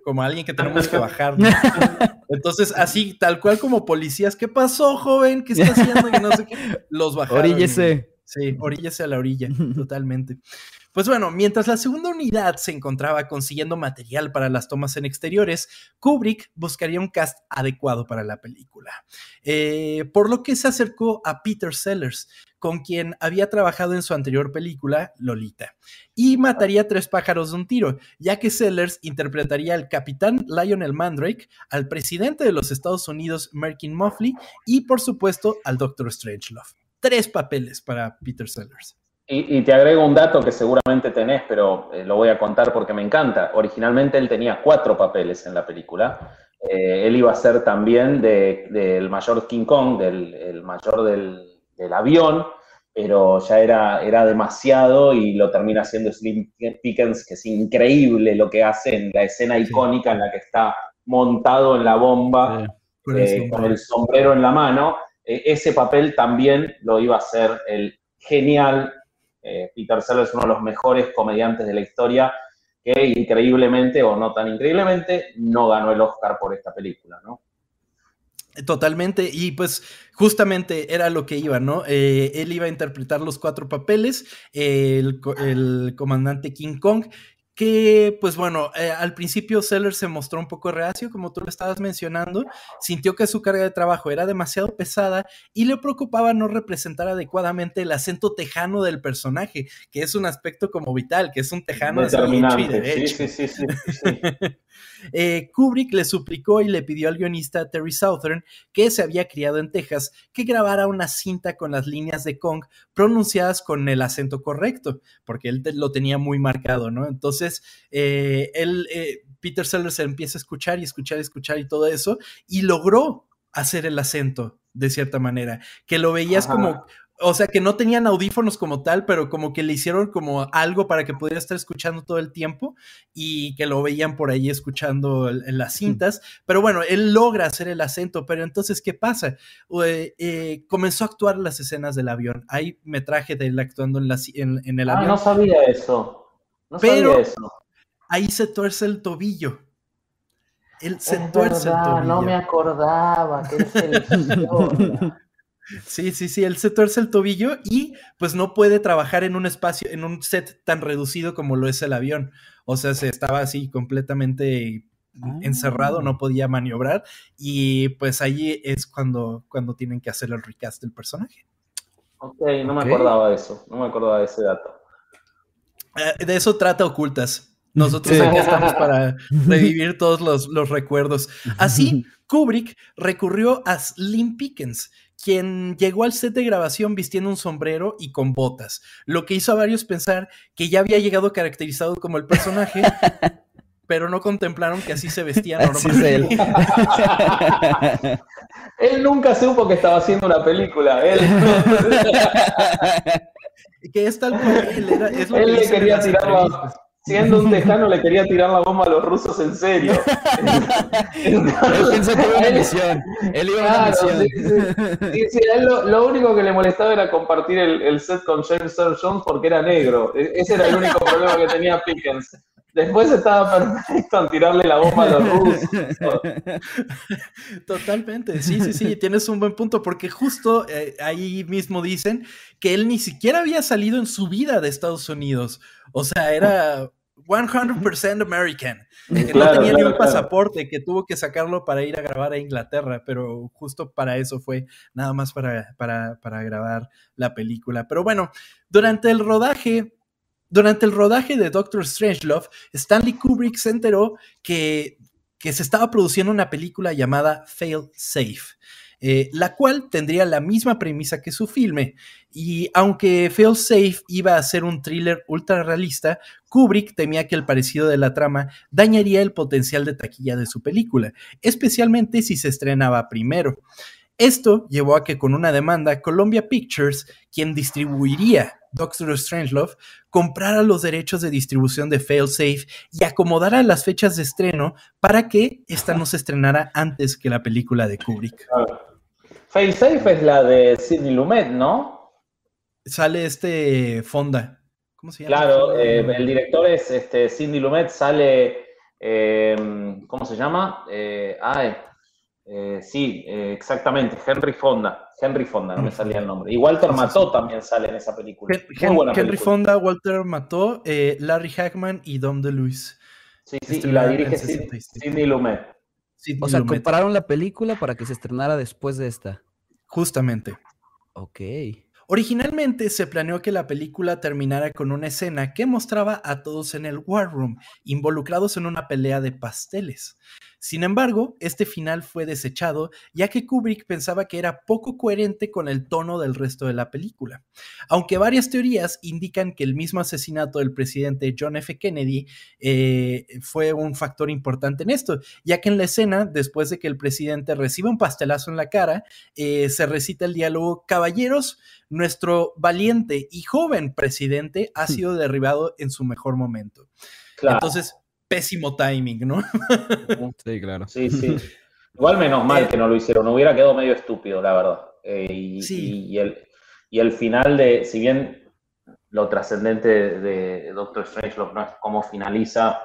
como alguien que tenemos que bajar. Entonces, así, tal cual como policías, ¿qué pasó, joven? ¿Qué está haciendo? Y no sé qué, los bajaron. Oríllese. Sí, oríllese a la orilla, totalmente. Pues bueno, mientras la segunda unidad se encontraba consiguiendo material para las tomas en exteriores, Kubrick buscaría un cast adecuado para la película, eh, por lo que se acercó a Peter Sellers, con quien había trabajado en su anterior película, Lolita, y mataría tres pájaros de un tiro, ya que Sellers interpretaría al capitán Lionel Mandrake, al presidente de los Estados Unidos, Merkin Muffley, y por supuesto al Doctor Strangelove. Tres papeles para Peter Sellers. Y, te agrego un dato que seguramente tenés, pero eh, lo voy a contar porque me encanta. Originalmente él tenía cuatro papeles en la película. Eh, él iba a ser también del mayor King Kong, del mayor del, avión, pero ya era, era demasiado y lo termina haciendo Slim Pickens, que es increíble lo que hace en la escena icónica en la que está montado en la bomba eh, con el sombrero en la mano. ese papel también lo iba a hacer el genial eh, Peter Sellers es uno de los mejores comediantes de la historia que increíblemente o no tan increíblemente no ganó el Oscar por esta película, ¿no? Totalmente, y pues justamente era lo que iba, ¿no? Eh, él iba a interpretar los cuatro papeles, el, el, comandante King Kong, que pues bueno, eh, al principio Sellers se mostró un poco reacio, como tú lo estabas mencionando, sintió que su carga de trabajo era demasiado pesada y le preocupaba no representar adecuadamente el acento tejano del personaje, que es un aspecto como vital, que es un tejano de y derecho. Sí, sí, sí, eh, Kubrick le suplicó y le pidió al guionista Terry Southern, que se había criado en Texas, que grabara una cinta con las líneas de Kong pronunciadas con el acento correcto, porque él lo tenía muy marcado, ¿no? Entonces, eh, él, eh, Peter Sellers empieza a escuchar y escuchar y escuchar y todo eso, y logró hacer el acento de cierta manera, que lo veías como o sea, que no tenían audífonos como tal, pero como que le hicieron como algo para que pudiera estar escuchando todo el tiempo y que lo veían por ahí escuchando en las cintas. Pero bueno, él logra hacer el acento, pero entonces, ¿qué pasa? Eh, comenzó a actuar las escenas del avión. Hay metraje de él actuando en, la, en, el ah, avión. no sabía eso. No pero eso. ahí se tuerce el tobillo. Él se tuerce el tobillo. No me acordaba que él Sí, sí, sí, él se tuerce el tobillo y pues no puede trabajar en un espacio, en un set tan reducido como lo es el avión. O sea, se estaba así completamente encerrado, no ah. podía maniobrar y pues ahí es cuando, cuando tienen que hacer el recast del personaje. Ok, no me acordaba de eso, no me acordaba de ese dato. Eh, de eso trata Ocultas. Nosotros aquí estamos para revivir todos los, los recuerdos. Así, Kubrick recurrió a Slim Pickens, quien llegó al set de grabación vistiendo un sombrero y con botas, lo que hizo a varios pensar que ya había llegado caracterizado como el personaje, pero no contemplaron que así se vestía normalmente. él. nunca supo que estaba haciendo una película. Él, que es tal cual él era. él le quería tirar siendo un tejano le quería tirar la bomba a los rusos en serio. él pensó que iba una misión. Él iba a una misión. Sí, él lo, único que le molestaba era compartir el, el set con James Earl Jones porque era negro. E, ese era el único problema que tenía Pickens. Después estaba perfecto en tirarle la bomba a los rusos. Totalmente, sí, sí, sí, tienes un buen punto, porque justo eh, ahí mismo dicen que él ni siquiera había salido en su vida de Estados Unidos. O sea, era 100% American. Que no tenía ni un pasaporte, que tuvo que sacarlo para ir a grabar a Inglaterra, pero justo para eso fue, nada más para, para, para grabar la película. Pero bueno, durante el rodaje durante el rodaje de Doctor Strangelove, Stanley Kubrick se enteró que, que se estaba produciendo una película llamada Fail Safe. Eh, la cual tendría la misma premisa que su filme. Y aunque Fail Safe iba a ser un thriller ultra realista, Kubrick temía que el parecido de la trama dañaría el potencial de taquilla de su película, especialmente si se estrenaba primero. Esto llevó a que con una demanda Columbia Pictures, quien distribuiría Doctor Strangelove, comprara los derechos de distribución de Failsafe y acomodara las fechas de estreno para que esta no se estrenara antes que la película de Kubrick. Failsafe es la de Sidney Lumet, ¿no? Sale este Fonda. ¿Cómo se llama? Claro, eh, el director es este, Sidney Lumet, sale. Eh, ¿Cómo se llama? Eh, eh, sí, eh, exactamente, Henry Fonda. Henry Fonda, no me salía el nombre. Y Walter Mató también sale en esa película. Henry Fonda, Walter Mató, eh, Larry Hackman y Dom DeLuise. Sí, sí, y la dirige Sidney Lumet. o sea, compararon la película para que se estrenara después de esta. Justamente. Ok. Originalmente se planeó que la película terminara con una escena que mostraba a todos en el War Room, involucrados en una pelea de pasteles. Sin embargo, este final fue desechado ya que Kubrick pensaba que era poco coherente con el tono del resto de la película. Aunque varias teorías indican que el mismo asesinato del presidente John F. Kennedy eh, fue un factor importante en esto, ya que en la escena, después de que el presidente recibe un pastelazo en la cara, eh, se recita el diálogo, caballeros, nuestro valiente y joven presidente ha hmm. sido derribado en su mejor momento. Entonces, pésimo timing, ¿no? sí, claro. Sí, sí. Igual menos mal eh, que no lo hicieron, no hubiera quedado medio estúpido, la verdad. Eh, y, sí. y, el, y el final de, si bien lo trascendente de Doctor Strangelove no es cómo finaliza,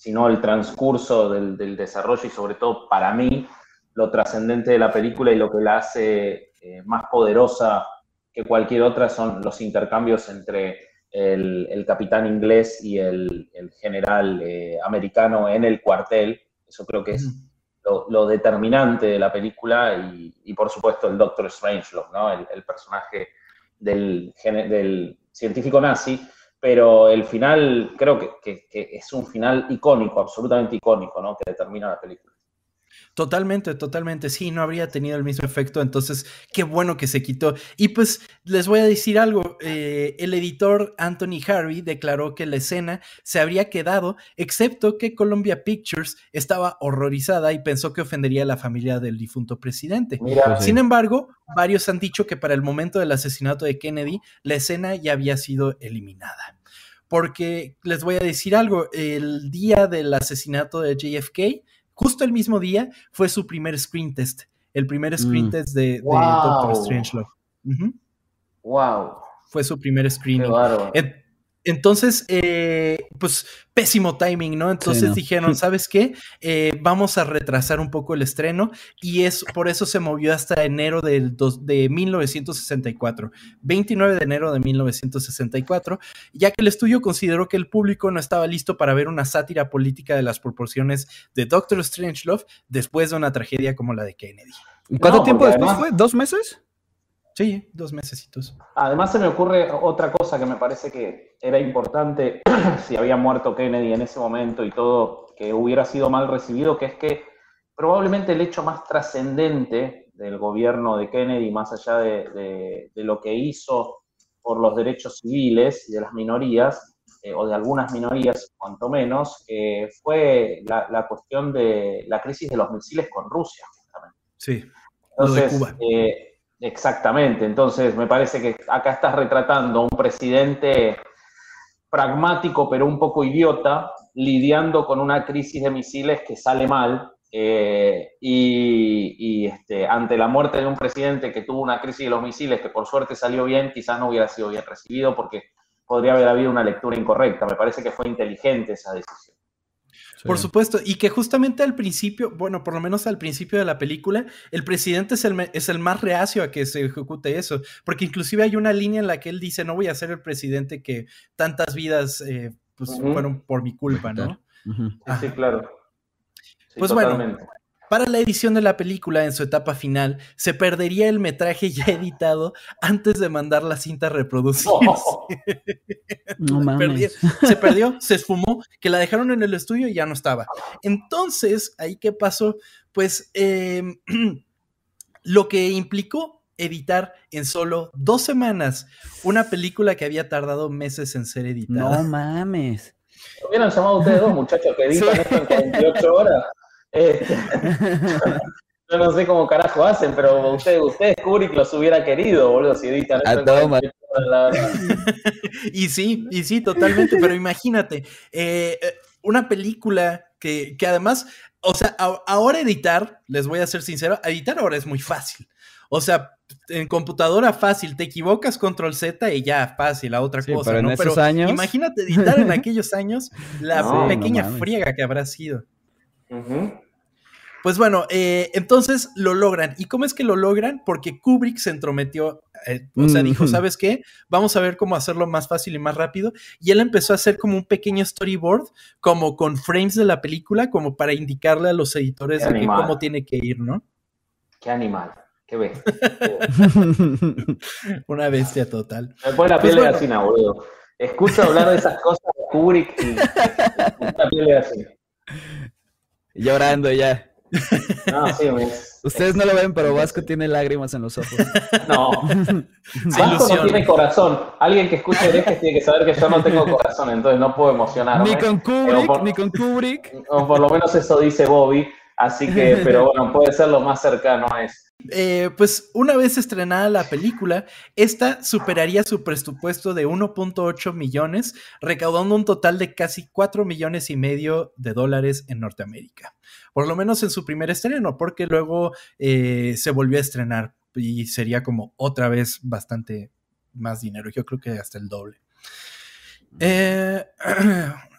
sino el transcurso del, desarrollo y sobre todo para mí lo trascendente de la película y lo que la hace eh, más poderosa que cualquier otra son los intercambios entre el, capitán inglés y el, general eh, americano en el cuartel. Eso creo que es lo, determinante de la película y, por supuesto el Doctor Strangelove, ¿no? el, personaje del, del, científico nazi. Pero el final creo que, que, es un final icónico, absolutamente icónico, ¿no? que determina la película. Totalmente, totalmente. Sí, no habría tenido el mismo efecto. Entonces, qué bueno que se quitó. Y pues les voy a decir algo. Eh, el editor Anthony Harvey declaró que la escena se habría quedado, excepto que Columbia Pictures estaba horrorizada y pensó que ofendería a la familia del difunto presidente. Pues Sin embargo, varios han dicho que para el momento del asesinato de Kennedy, la escena ya había sido eliminada porque les voy a decir algo, el día del asesinato de JFK, justo el mismo día fue su primer screen test, el primer screen mm. test de, Doctor Strangelove. Wow. Fue su primer screening. Entonces, eh, pues pésimo timing, ¿no? Entonces dijeron, ¿sabes qué? Eh, vamos a retrasar un poco el estreno y es por eso se movió hasta enero del de 1964, 29 de enero de 1964, ya que el estudio consideró que el público no estaba listo para ver una sátira política de las proporciones de Doctor Strangelove después de una tragedia como la de Kennedy. ¿Cuánto tiempo después fue? ¿Dos meses? Sí, dos mesecitos. Además se me ocurre otra cosa que me parece que era importante si había muerto Kennedy en ese momento y todo, que hubiera sido mal recibido, que es que probablemente el hecho más trascendente del gobierno de Kennedy, más allá de, lo que hizo por los derechos civiles y de las minorías, eh, o de algunas minorías, cuanto menos, eh, fue la, cuestión de la crisis de los misiles con Rusia, justamente. Sí. Entonces, Cuba. Eh, Exactamente, entonces me parece que acá estás retratando a un presidente pragmático pero un poco idiota, lidiando con una crisis de misiles que sale mal eh, y, este, ante la muerte de un presidente que tuvo una crisis de los misiles que por suerte salió bien, quizás no hubiera sido bien recibido porque podría haber habido una lectura incorrecta. Me parece que fue inteligente esa decisión. Por supuesto, y que justamente al principio, bueno, por lo menos al principio de la película, el presidente es el, es el más reacio a que se ejecute eso, porque inclusive hay una línea en la que él dice, no voy a ser el presidente que tantas vidas eh, pues, fueron por mi culpa, ¿no? Sí, claro. pues bueno, para la edición de la película en su etapa final, se perdería el metraje ya editado antes de mandar la cinta a reproducirse. No, mames. se perdió, se esfumó, que la dejaron en el estudio y ya no estaba. Entonces, ahí qué pasó, pues em, lo que implicó editar en solo dos semanas una película que había tardado meses en ser editada. No mames. Hubieran llamado ustedes dos muchachos que editan esto en 48 horas. Este, yo no sé cómo carajo hacen, pero ustedes, ustedes Kubrick los hubiera querido, boludo, si editan y sí, y sí, totalmente, pero imagínate, eh, eh, una película que, además, o sea, ahora editar, les voy a ser sincero, editar ahora es muy fácil. O sea, en computadora fácil, te equivocas, control Z y ya, fácil, a otra cosa. Pero, ¿no? en esos años... imagínate editar en aquellos años la pequeña friega que habrá sido. Pues bueno, eh, entonces lo logran. ¿Y cómo es que lo logran? Porque Kubrick se entrometió, eh, o sea, dijo, ¿sabes qué? Vamos a ver cómo hacerlo más fácil y más rápido. Y él empezó a hacer como un pequeño storyboard, como con frames de la película, como para indicarle a los editores de cómo tiene que ir, ¿no? Qué animal. Qué bestia. Una bestia total. Me pone la pues piel de gallina, boludo. Escucho hablar de esas cosas de Kubrick y la piel de gallina. Llorando ya. No, sí, Ustedes no lo ven, pero Vasco tiene lágrimas en los ojos. No. Vasco no tiene corazón. Alguien que escuche herejes tiene que saber que yo no tengo corazón, entonces no puedo emocionarme. Ni con Kubrick, ni con Kubrick. O por lo menos eso dice Bobby. Así que, pero bueno, puede ser lo más cercano a eso. Eh, pues una vez estrenada la película, esta superaría su presupuesto de 1.8 millones, recaudando un total de casi 4 millones y medio de dólares en Norteamérica. Por lo menos en su primer estreno, porque luego eh, se volvió a estrenar y sería como otra vez bastante más dinero. Yo creo que hasta el doble. Eh,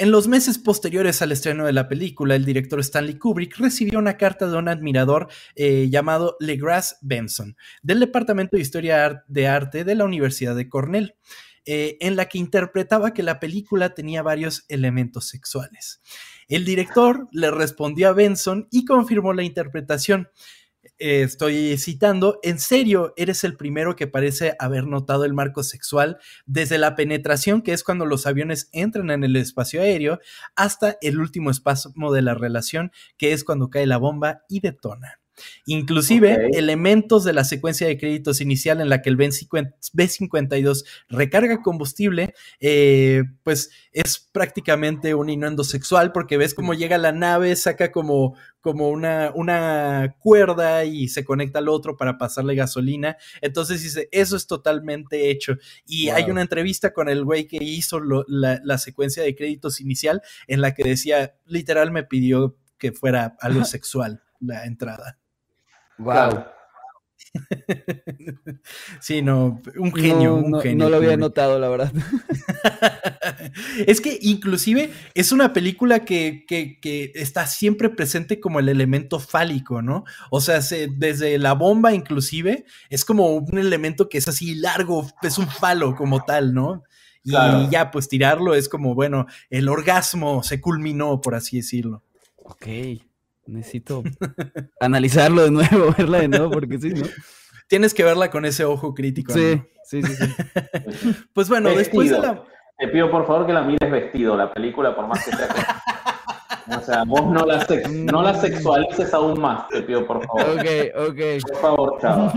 En los meses posteriores al estreno de la película, el director Stanley Kubrick recibió una carta de un admirador eh, llamado Legras Benson, del Departamento de Historia de Arte de la Universidad de Cornell, eh, en la que interpretaba que la película tenía varios elementos sexuales. El director le respondió a Benson y confirmó la interpretación. Eh, estoy citando, en serio, eres el primero que parece haber notado el marco sexual desde la penetración, que es cuando los aviones entran en el espacio aéreo, hasta el último espasmo de la relación, que es cuando cae la bomba y detona. Inclusive elementos de la secuencia de créditos inicial en la que el B-52 recarga combustible, eh, pues es prácticamente un inuendo sexual porque ves cómo llega la nave, saca como, como una, una cuerda y se conecta al otro para pasarle gasolina. Entonces dice, eso es totalmente hecho. Y hay una entrevista con el güey que hizo la, la secuencia de créditos inicial en la que decía, literal me pidió que fuera algo sexual la entrada. Wow. Sí, no, un genio, un genio. No lo había notado, la verdad. es que inclusive es una película que, está siempre presente como el elemento fálico, ¿no? O sea, desde la bomba inclusive es como un elemento que es así largo, es un falo como tal, ¿no? Y ya, pues tirarlo es como, bueno, el orgasmo se culminó, por así decirlo. Ok. Necesito analizarlo de nuevo, verla de nuevo, porque sí, ¿no? Tienes que verla con ese ojo crítico. Sí, sí, sí, pues bueno, después de la... Te pido por favor que la mires vestido, la película, por más que sea... O sea, vos no la, no la sexualices aún más, te pido por favor. Ok, ok. Por favor, chava.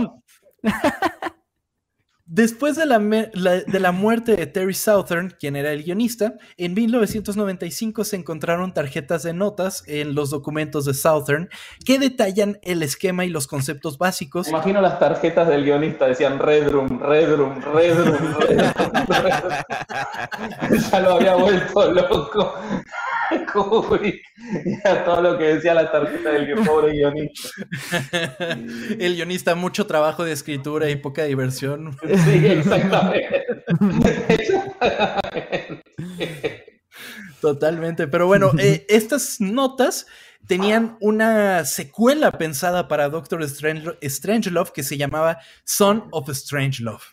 Después de la, de la, muerte de Terry Southern, quien era el guionista, en 1995 se encontraron tarjetas de notas en los documentos de Southern que detallan el esquema y los conceptos básicos. Imagino las tarjetas del guionista, decían Red Room, Red Room, Red Room, Red Room. ya lo había vuelto loco. Kubrick y a todo lo que decía la tarjeta del pobre guionista. El guionista, mucho trabajo de escritura y poca diversión. Sí, exactamente. Totalmente. Pero bueno, eh, estas notas tenían una secuela pensada para Doctor Strange, Strangelove que se llamaba Son of Strangelove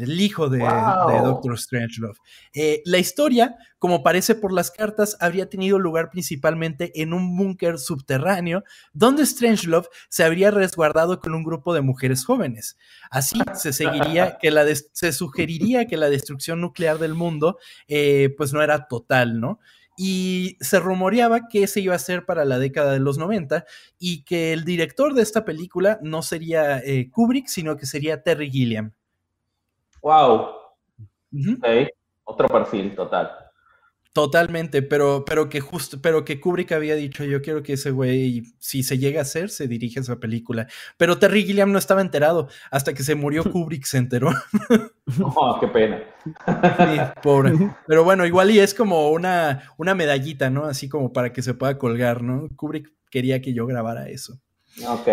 el hijo de, Doctor Strangelove. Eh, la historia, como parece por las cartas, habría tenido lugar principalmente en un búnker subterráneo donde Strangelove se habría resguardado con un grupo de mujeres jóvenes. Así se seguiría que la se sugeriría que la destrucción nuclear del mundo eh, pues no era total, ¿no? y se rumoreaba que se iba a hacer para la década de los 90 y que el director de esta película no sería eh, Kubrick, sino que sería Terry Gilliam. Wow. Otro perfil total. Totalmente, pero, pero que justo, pero que Kubrick había dicho, yo quiero que ese güey, si se llega a hacer, se dirige a esa película. Pero Terry Gilliam no estaba enterado, hasta que se murió Kubrick se enteró. oh, qué pena. pobre. Pero bueno, igual y es como una, una medallita, ¿no? Así como para que se pueda colgar, ¿no? Kubrick quería que yo grabara eso. Ok,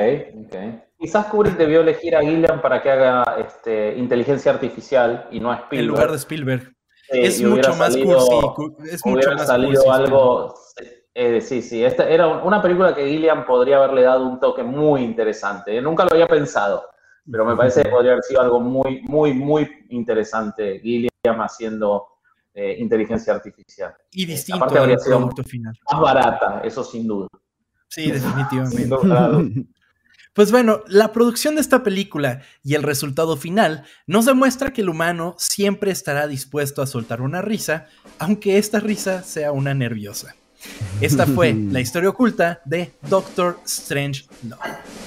ok. Quizás Kubrick debió elegir a Gilliam para que haga este, inteligencia artificial y no a Spielberg. En lugar de Spielberg. es mucho más cursi. Es mucho más salido algo. Eh, sí, sí. Esta era una película que Gilliam podría haberle dado un toque muy interesante. Nunca lo había pensado, pero me parece que podría haber sido algo muy, muy, muy interesante. Gilliam haciendo eh, inteligencia artificial. Y distinto Aparte, habría sido final. Más barata, eso sin duda. Sí, definitivamente. Pues bueno, la producción de esta película y el resultado final nos demuestra que el humano siempre estará dispuesto a soltar una risa, aunque esta risa sea una nerviosa. Esta fue la historia oculta de Doctor Strange Love.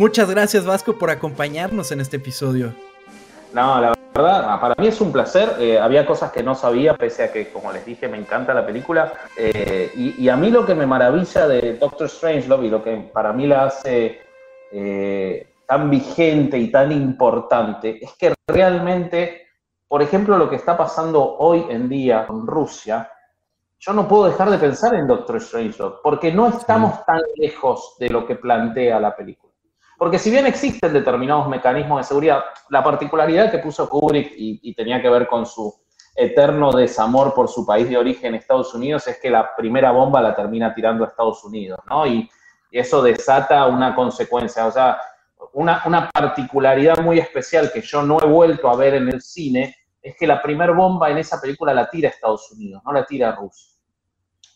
Muchas gracias Vasco por acompañarnos en este episodio. No, la verdad, para mí es un placer. Eh, había cosas que no sabía, pese a que, como les dije, me encanta la película. Eh, y, a mí lo que me maravilla de Doctor Strangelove y lo que para mí la hace eh, tan vigente y tan importante es que realmente, por ejemplo, lo que está pasando hoy en día con Rusia, yo no puedo dejar de pensar en Doctor Strange, porque no estamos tan lejos de lo que plantea la película. Porque si bien existen determinados mecanismos de seguridad, la particularidad que puso Kubrick y, tenía que ver con su eterno desamor por su país de origen, Estados Unidos, es que la primera bomba la termina tirando a Estados Unidos, ¿no? Y, eso desata una consecuencia, o sea, una, particularidad muy especial que yo no he vuelto a ver en el cine es que la primera bomba en esa película la tira a Estados Unidos, no la tira a Rusia.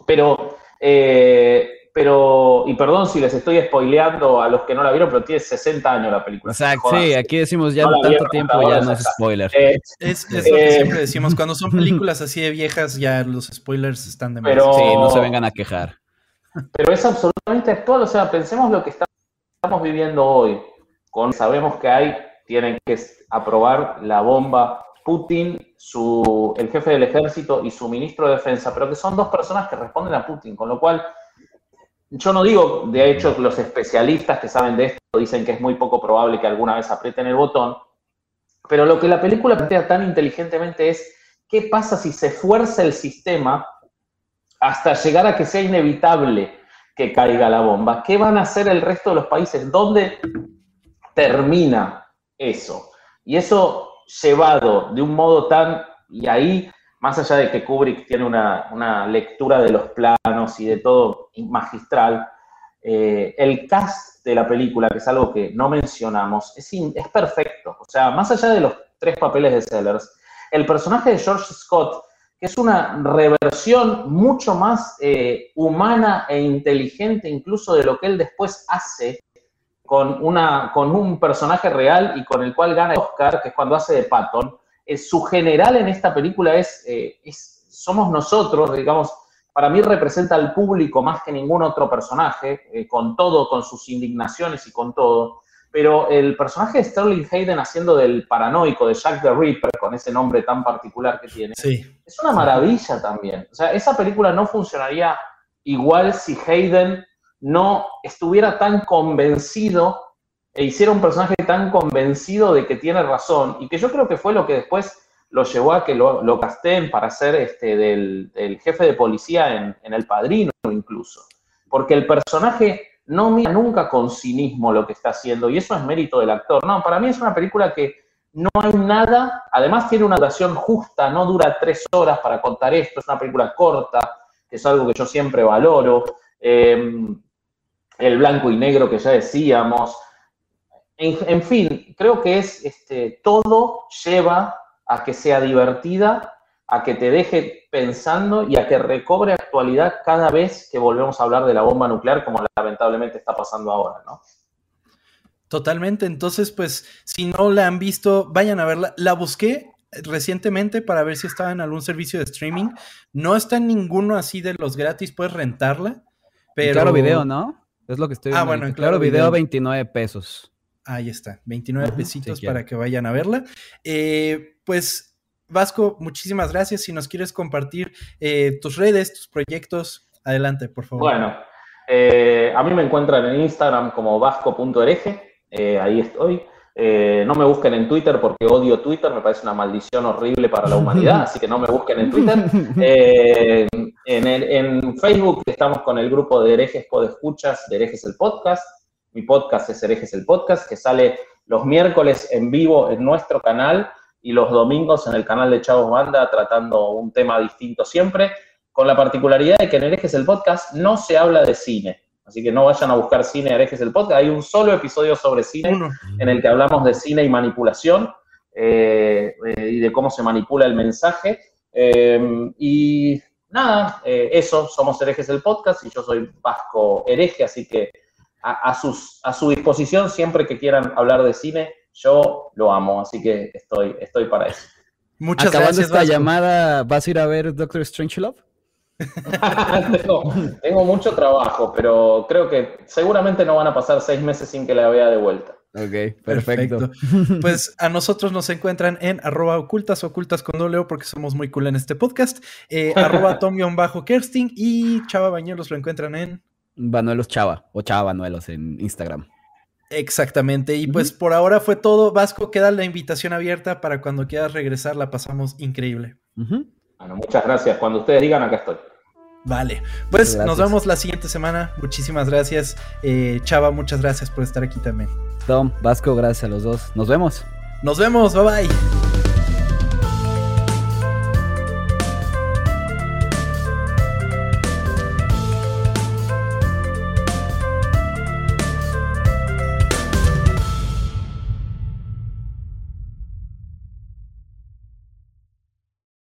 Pero, eh, pero, y perdón si les estoy spoileando a los que no la vieron, pero tiene 60 años la película. Exacto, sí, aquí decimos ya tanto tiempo, ya no es spoiler. Eh, es, lo que eh, siempre decimos, cuando son películas así de viejas, ya los spoilers están de más. sí, no se vengan a quejar. Pero es absolutamente actual, o sea, pensemos lo que estamos viviendo hoy. Con, sabemos que hay, tienen que aprobar la bomba Putin, su, el jefe del ejército y su ministro de defensa, pero que son dos personas que responden a Putin, con lo cual yo no digo, de hecho, los especialistas que saben de esto dicen que es muy poco probable que alguna vez aprieten el botón, pero lo que la película plantea tan inteligentemente es qué pasa si se fuerza el sistema hasta llegar a que sea inevitable que caiga la bomba. ¿Qué van a hacer el resto de los países? ¿Dónde termina eso? Y eso llevado de un modo tan, y ahí más allá de que Kubrick tiene una, lectura de los planos y de todo magistral, eh, el cast de la película, que es algo que no mencionamos, es, es perfecto. O sea, más allá de los tres papeles de Sellers, el personaje de George Scott, que es una reversión mucho más eh, humana e inteligente incluso de lo que él después hace con, una, con un personaje real y con el cual gana el Oscar, que es cuando hace de Patton, eh, su general en esta película eh, es, somos nosotros, digamos, para mí representa al público más que ningún otro personaje, eh, con todo, con sus indignaciones y con todo. Pero el personaje de Sterling Hayden haciendo del paranoico de Jack the Ripper, con ese nombre tan particular que tiene, es una maravilla también. O sea, esa película no funcionaría igual si Hayden no estuviera tan convencido e hiciera un personaje tan convencido de que tiene razón, y que yo creo que fue lo que después lo llevó a que lo, lo casten para ser este, del, jefe de policía en, El Padrino incluso. Porque el personaje no mira nunca con cinismo lo que está haciendo, y eso es mérito del actor. No, para mí es una película que no hay nada, además tiene una duración justa, no dura tres horas para contar esto, es una película corta, que es algo que yo siempre valoro. Eh, el blanco y negro que ya decíamos, en, fin, creo que es este, todo lleva a que sea divertida, a que te deje pensando y a que recobre actualidad cada vez que volvemos a hablar de la bomba nuclear, como lamentablemente está pasando ahora, ¿no? Totalmente. Entonces, pues, si no la han visto, vayan a verla. La busqué recientemente para ver si estaba en algún servicio de streaming. No está en ninguno así de los gratis, puedes rentarla. Pero... Claro video, ¿no? Es lo que estoy viendo. Ah, bueno, claro, video, 29 pesos. Ahí está, 29 pesitos para que vayan a verla. Eh, pues, Vasco, muchísimas gracias. Si nos quieres compartir eh, tus redes, tus proyectos, adelante, por favor. Bueno, eh, a mí me encuentran en Instagram como vasco.ereje, ahí estoy. no me busquen en Twitter porque odio Twitter, me parece una maldición horrible para la humanidad, así que no me busquen en Twitter. en, en, Facebook estamos con el grupo de herejes podescuchas de herejes el podcast. Mi podcast es Herejes el Podcast, que sale los miércoles en vivo en nuestro canal y los domingos en el canal de Chavos Banda tratando un tema distinto siempre, con la particularidad de que en Herejes el Podcast no se habla de cine. Así que no vayan a buscar cine Herejes el Podcast. Hay un solo episodio sobre cine en el que hablamos de cine y manipulación eh, eh, y de cómo se manipula el mensaje. Eh, y nada, eso, somos Herejes el Podcast y yo soy Vasco Hereje, así que a, sus, a su disposición siempre que quieran hablar de cine. Yo lo amo, así que estoy, estoy para eso. Muchas Acabando gracias. esta llamada, ¿vas a ir a ver Doctor Strangelove? tengo, tengo mucho trabajo, pero creo que seguramente no van a pasar seis meses sin que la vea de vuelta. Ok, perfecto. Pues a nosotros nos encuentran en arroba ocultas, ocultas con doble porque somos muy cool en este podcast. Eh, arroba bajo kersting y Chava Bañuelos lo encuentran en Banuelos Chava o Chava Banuelos en Instagram. Exactamente. Y pues por ahora fue todo. Vasco, queda la invitación abierta para cuando quieras regresar. La pasamos increíble. Bueno, muchas gracias. Cuando ustedes digan, acá estoy. Vale. Pues nos vemos la siguiente semana. Muchísimas gracias. Eh, Chava, muchas gracias por estar aquí también. Tom, Vasco, gracias a los dos. Nos vemos. Nos vemos. Bye bye.